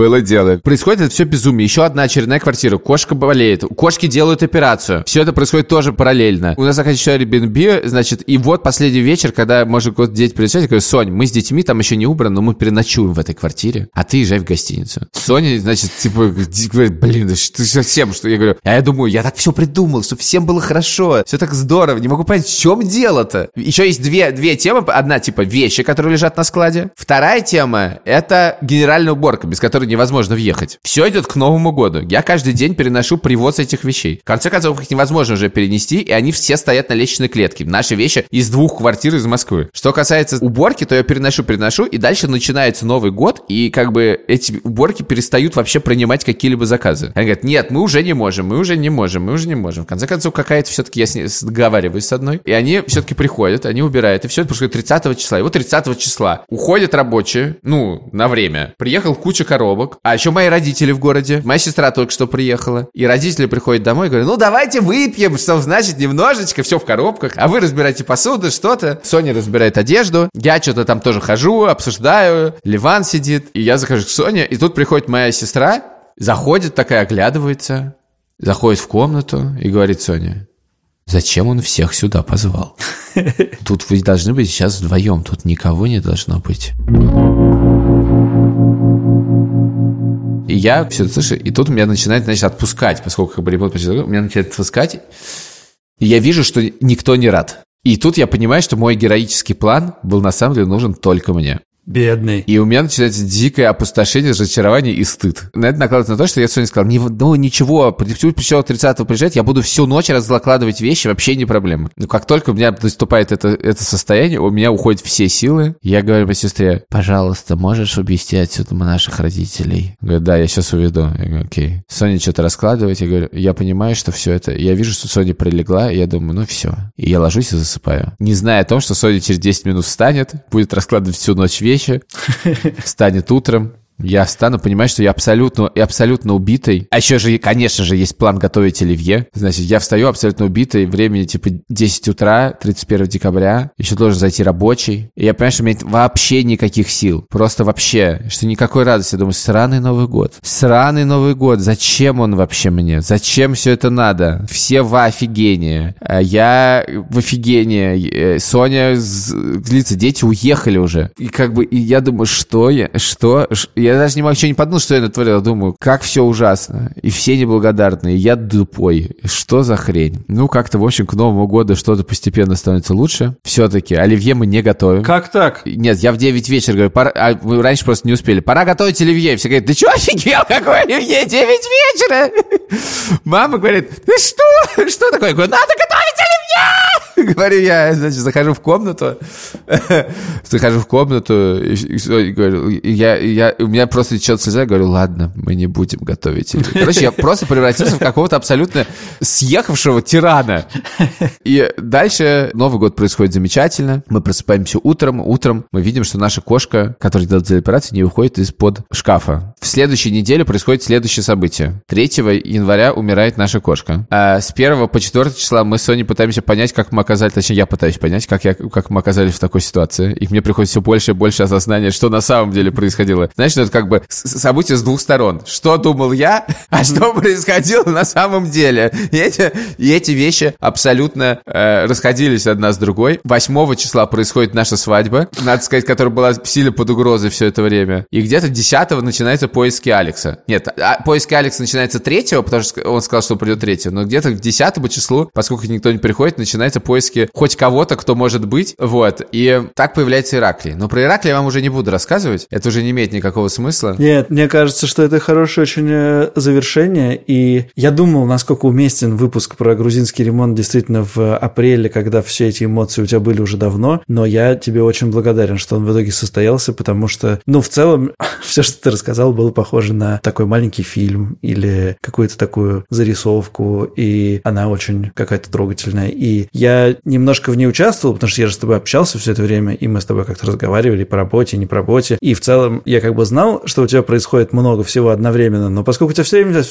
Было дело. Происходит это все безумие. Еще одна очередная квартира. Кошка болеет. Кошки делают операцию. Все это происходит тоже параллельно. У нас заканчивается Airbnb, значит, и вот последний вечер, когда может вот дети прилететь, я говорю, Сонь, мы с детьми там еще не убраны, но мы переночуем в этой квартире, а ты езжай в гостиницу. Соня, значит, типа, говорит, блин, да ты совсем, что? Я говорю, а я думаю, я так все придумал, чтобы всем было хорошо, все так здорово, не могу понять, в чем дело-то? Еще есть две, две темы. Одна, типа, вещи, которые лежат на складе. Вторая тема — это генеральная уборка, без которой невозможно въехать. Все идет к Новому году. Я каждый день переношу привоз этих вещей. В конце концов, их невозможно уже перенести, и они все стоят на лестничной клетке. Наши вещи из двух квартир из Москвы. Что касается уборки, то я переношу, переношу, и дальше начинается Новый год, и как бы эти уборки перестают вообще принимать какие-либо заказы. Они говорят, нет, мы уже не можем, мы уже не можем, мы уже не можем. В конце концов, какая-то все-таки я с ней договариваюсь с одной, и они все-таки приходят, они убирают, и все это происходит 30 числа. И вот 30 числа уходят рабочие, ну, на время. Приехал куча коробок, а еще мои родители в городе. Моя сестра только что приехала. И родители приходят домой и говорят, ну давайте выпьем, что значит немножечко, все в коробках. А вы разбираете посуду, что-то. Соня разбирает одежду. Я что-то там тоже хожу, обсуждаю. Ливан сидит. И я захожу к Соне. И тут приходит моя сестра, заходит такая, оглядывается, заходит в комнату и говорит Соня, Зачем он всех сюда позвал? Тут вы должны быть сейчас вдвоем, тут никого не должно быть. И я все это слышу, и тут меня начинает, значит, отпускать, поскольку как бы ремонт меня начинает отпускать, и я вижу, что никто не рад. И тут я понимаю, что мой героический план был на самом деле нужен только мне. Бедный. И у меня начинается дикое опустошение, разочарование и стыд. На это накладывается на то, что я Соне сказал, ну ничего, пришел 30-го приезжать, я буду всю ночь разкладывать вещи, вообще не проблема. Но как только у меня наступает это, это состояние, у меня уходят все силы. Я говорю моей сестре, пожалуйста, можешь увезти отсюда наших родителей? Говорю, да, я сейчас уведу. Я говорю, окей. Соня что-то раскладывает, я говорю, я понимаю, что все это... Я вижу, что Соня прилегла, и я думаю, ну все. И я ложусь и засыпаю. Не зная о том, что Соня через 10 минут встанет, будет раскладывать всю ночь вещи, встречи, встанет утром, я встану, понимаю, что я абсолютно, и абсолютно убитый. А еще же, конечно же, есть план готовить оливье. Значит, я встаю абсолютно убитый, времени типа 10 утра, 31 декабря. Еще должен зайти рабочий. И я понимаю, что у меня нет вообще никаких сил. Просто вообще, что никакой радости. Я думаю, сраный Новый год. Сраный Новый год. Зачем он вообще мне? Зачем все это надо? Все в офигении. А я в офигении. Э, Соня злится. Дети уехали уже. И как бы, и я думаю, что я, что, я я даже не могу, не подумал, что я натворил. Думаю, как все ужасно. И все неблагодарные. Я тупой. Что за хрень? Ну, как-то, в общем, к Новому году что-то постепенно становится лучше. Все-таки оливье мы не готовим. Как так? Нет, я в 9 вечера говорю, пора... а мы раньше просто не успели. Пора готовить оливье. Все говорят, ты что офигел? Какое оливье? 9 вечера? Мама говорит, ты что? Что такое? Я говорю, надо готовить оливье! Говорю я, значит, захожу в комнату, захожу в комнату, и, говорю, я, я, у меня просто течет слеза, говорю, ладно, мы не будем готовить. Короче, я просто превратился в какого-то абсолютно съехавшего тирана. И дальше Новый год происходит замечательно, мы просыпаемся утром, утром мы видим, что наша кошка, которая делает операцию, не выходит из-под шкафа. В следующей неделе происходит следующее событие. 3 января умирает наша кошка. А с 1 по 4 числа мы с Соней пытаемся понять, как мы оказались, точнее, я пытаюсь понять, как, я, как мы оказались в такой ситуации. И мне приходит все больше и больше осознания, что на самом деле происходило. Знаешь, это как бы событие с двух сторон. Что думал я, а что происходило на самом деле. И эти, и эти вещи абсолютно э, расходились одна с другой. 8 числа происходит наша свадьба, надо сказать, которая была сильно под угрозой все это время. И где-то 10 начинаются поиски Алекса. Нет, а, поиски Алекса начинается 3 потому что он сказал, что придет 3 но где-то к 10 числу, поскольку никто не приходит, начинается поиск поиске хоть кого-то, кто может быть. Вот. И так появляется Ираклий. Но про Ираклия я вам уже не буду рассказывать. Это уже не имеет никакого смысла. Нет, мне кажется, что это хорошее очень э, завершение. И я думал, насколько уместен выпуск про грузинский ремонт действительно в апреле, когда все эти эмоции у тебя были уже давно. Но я тебе очень благодарен, что он в итоге состоялся, потому что, ну, в целом, все, что ты рассказал, было похоже на такой маленький фильм или какую-то такую зарисовку, и она очень какая-то трогательная. И я немножко в ней участвовал, потому что я же с тобой общался все это время, и мы с тобой как-то разговаривали по работе, не по работе. И в целом я как бы знал, что у тебя происходит много всего одновременно, но поскольку у тебя все время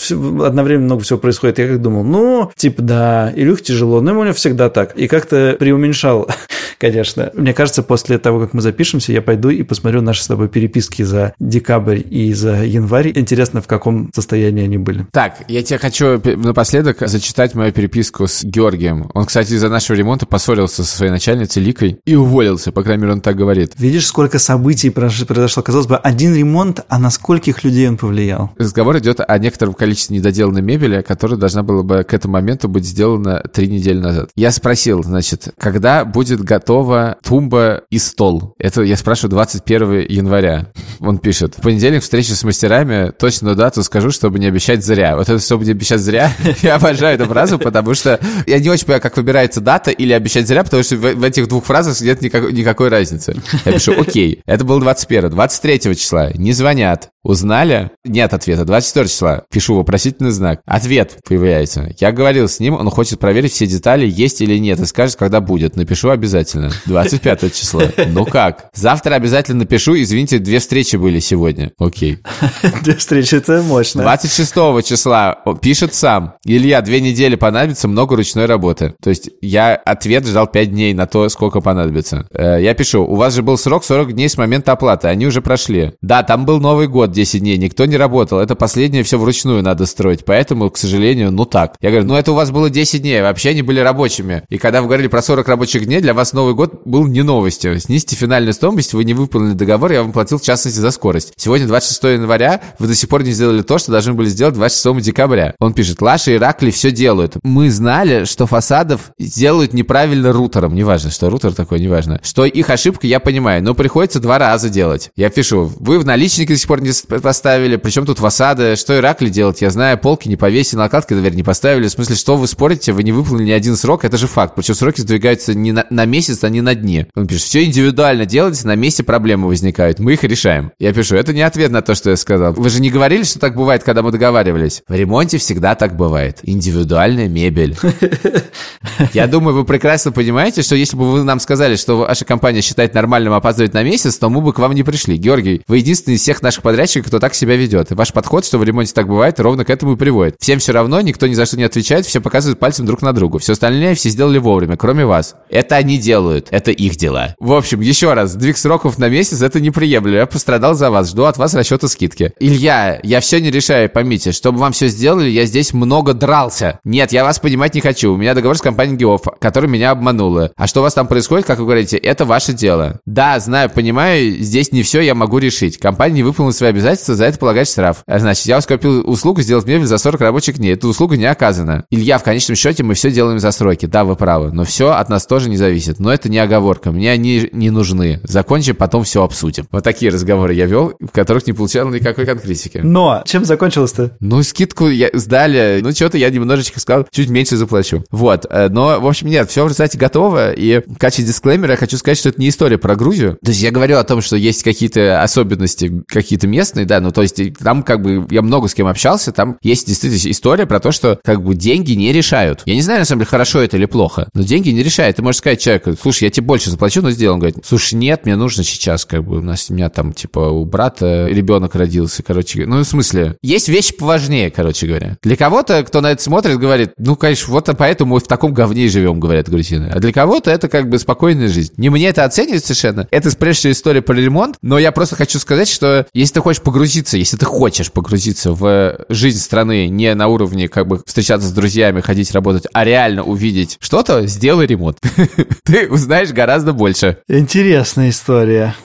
одновременно много всего происходит, я как думал, ну, типа, да, Илюх тяжело, но у меня всегда так. И как-то преуменьшал, конечно. Мне кажется, после того, как мы запишемся, я пойду и посмотрю наши с тобой переписки за декабрь и за январь. Интересно, в каком состоянии они были. Так, я тебе хочу напоследок зачитать мою переписку с Георгием. Он, кстати, из-за нашего ремонта поссорился со своей начальницей Ликой и уволился, по крайней мере, он так говорит. Видишь, сколько событий произошло. Казалось бы, один ремонт, а на скольких людей он повлиял? Разговор идет о некотором количестве недоделанной мебели, которая должна была бы к этому моменту быть сделана три недели назад. Я спросил, значит, когда будет готова тумба и стол? Это я спрашиваю 21 января. Он пишет, в понедельник встреча с мастерами, точную дату скажу, чтобы не обещать зря. Вот это чтобы не обещать зря, я обожаю эту фразу, потому что я не очень понимаю, как выбирается дата или обещать зря, потому что в, этих двух фразах нет никак, никакой разницы. Я пишу, окей, это было 21 23 числа, не звонят, Узнали? Нет ответа. 24 числа. Пишу вопросительный знак. Ответ появляется. Я говорил с ним, он хочет проверить все детали, есть или нет, и скажет, когда будет. Напишу обязательно. 25 число. Ну как? Завтра обязательно напишу. Извините, две встречи были сегодня. Окей. Две встречи, это мощно. 26 числа пишет сам. Илья, две недели понадобится, много ручной работы. То есть я ответ ждал 5 дней на то, сколько понадобится. Э, я пишу, у вас же был срок 40 дней с момента оплаты, они уже прошли. Да, там был Новый год 10 дней, никто не работал, это последнее все вручную надо строить, поэтому, к сожалению, ну так. Я говорю, ну это у вас было 10 дней, вообще они были рабочими. И когда вы говорили про 40 рабочих дней, для вас Новый год был не новостью. Снизьте финальную стоимость, вы не выполнили договор, я вам платил в частности за скорость. Сегодня 26 января, вы до сих пор не сделали то, что должны были сделать 26 декабря. Он пишет, Лаша и Ракли все делают. Мы знали, что фасадов делают неправильно рутером, неважно, что рутер такой, неважно. Что их ошибка, я понимаю, но приходится два раза делать. Я пишу, вы в наличники до сих пор не поставили, причем тут фасады, что Иракли делать, я знаю, полки не повесили, накладки, дверь не поставили, в смысле, что вы спорите, вы не выполнили ни один срок, это же факт, причем сроки сдвигаются не на, на месяц, а не на дни. Он пишет, все индивидуально делайте, на месте проблемы возникают, мы их решаем. Я пишу, это не ответ на то, что я сказал. Вы же не говорили, что так бывает, когда мы договаривались? В ремонте всегда так бывает. Индивидуальная мебель. Я думаю, вы прекрасно понимаете, что если бы вы нам сказали, что ваша компания считает нормальным опаздывать на месяц, то мы бы к вам не пришли. Георгий, вы единственный всех наших подрядчиков, кто так себя ведет. И ваш подход, что в ремонте так бывает, ровно к этому и приводит. Всем все равно, никто ни за что не отвечает, все показывают пальцем друг на друга. Все остальное все сделали вовремя, кроме вас. Это они делают, это их дела. В общем, еще раз, сдвиг сроков на месяц это неприемлемо. Я пострадал за вас, жду от вас расчета скидки. Илья, я все не решаю, поймите, чтобы вам все сделали, я здесь много дрался. Нет, я вас понимать не хочу. У меня договор с компанией Геоф, которая меня обманула. А что у вас там происходит, как вы говорите, это ваше дело. Да, знаю, понимаю, здесь не все я могу решить. Компания не выполнила свои обязательства, за это полагать штраф. А значит, я вас купил услугу сделать мебель за 40 рабочих дней. Эта услуга не оказана. Илья, в конечном счете мы все делаем за сроки. Да, вы правы. Но все от нас тоже не зависит. Но это не оговорка. Мне они не нужны. Закончим, потом все обсудим. Вот такие разговоры я вел, в которых не получал никакой конкретики. Но чем закончилось-то? Ну, скидку я, сдали. Ну, что-то я немножечко сказал, чуть меньше заплачу. Вот. Э, но, в общем, нет, все, кстати, готово. И в качестве дисклеймера я хочу сказать, что это не история про Грузию. То есть я говорю о том, что есть какие-то особенности, какие-то местные, да, ну, то есть там как бы я много с кем общался, там есть действительно история про то, что как бы деньги не решают. Я не знаю, на самом деле, хорошо это или плохо, но деньги не решают. Ты можешь сказать человеку, слушай, я тебе больше заплачу, но сделал. Он говорит, слушай, нет, мне нужно сейчас, как бы, у нас, у меня там, типа, у брата ребенок родился, короче. Ну, в смысле, есть вещи поважнее, короче говоря. Для кого-то, кто на это смотрит, говорит, ну, конечно, вот поэтому мы в таком говне живем, говорят грузины. А для кого-то это как бы спокойная жизнь. Не мне это оценивать совершенно. Это, прежде всего, история про ремонт, но я просто хочу сказать, что если ты хочешь погрузиться, если ты хочешь погрузиться в жизнь страны не на уровне как бы встречаться с друзьями, ходить работать, а реально увидеть что-то, сделай ремонт. Ты узнаешь гораздо больше. Интересная история.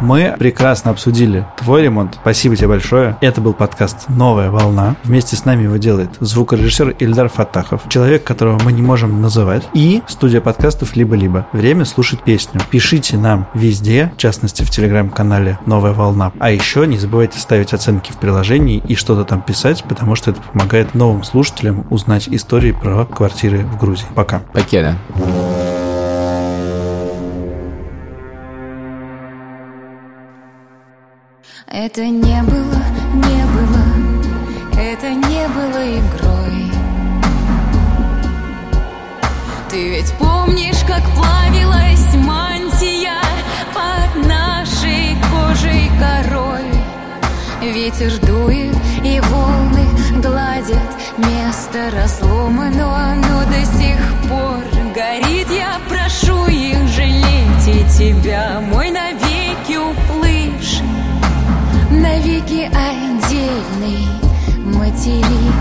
Мы прекрасно обсудили твой ремонт. Спасибо тебе большое. Это был подкаст «Новая волна». Вместе с нами его делает звукорежиссер Ильдар Фатахов, человек, которого мы не можем называть, и студия подкастов «Либо-либо». Время слушать песню. Пишите нам везде, в частности в телеграм-канале «Новая волна». А еще не забывайте ставить оценки в приложении и что-то там писать, потому что это помогает новым слушателям узнать истории про квартиры в Грузии. Пока. Покеда. Это не было, не было, это не было игрой. Ты ведь помнишь, как плавилась мантия под нашей кожей корой? Ветер дует и волны гладят место разлома, но оно до сих пор горит. Я прошу их жалеть и тебя, мой отдельный материк.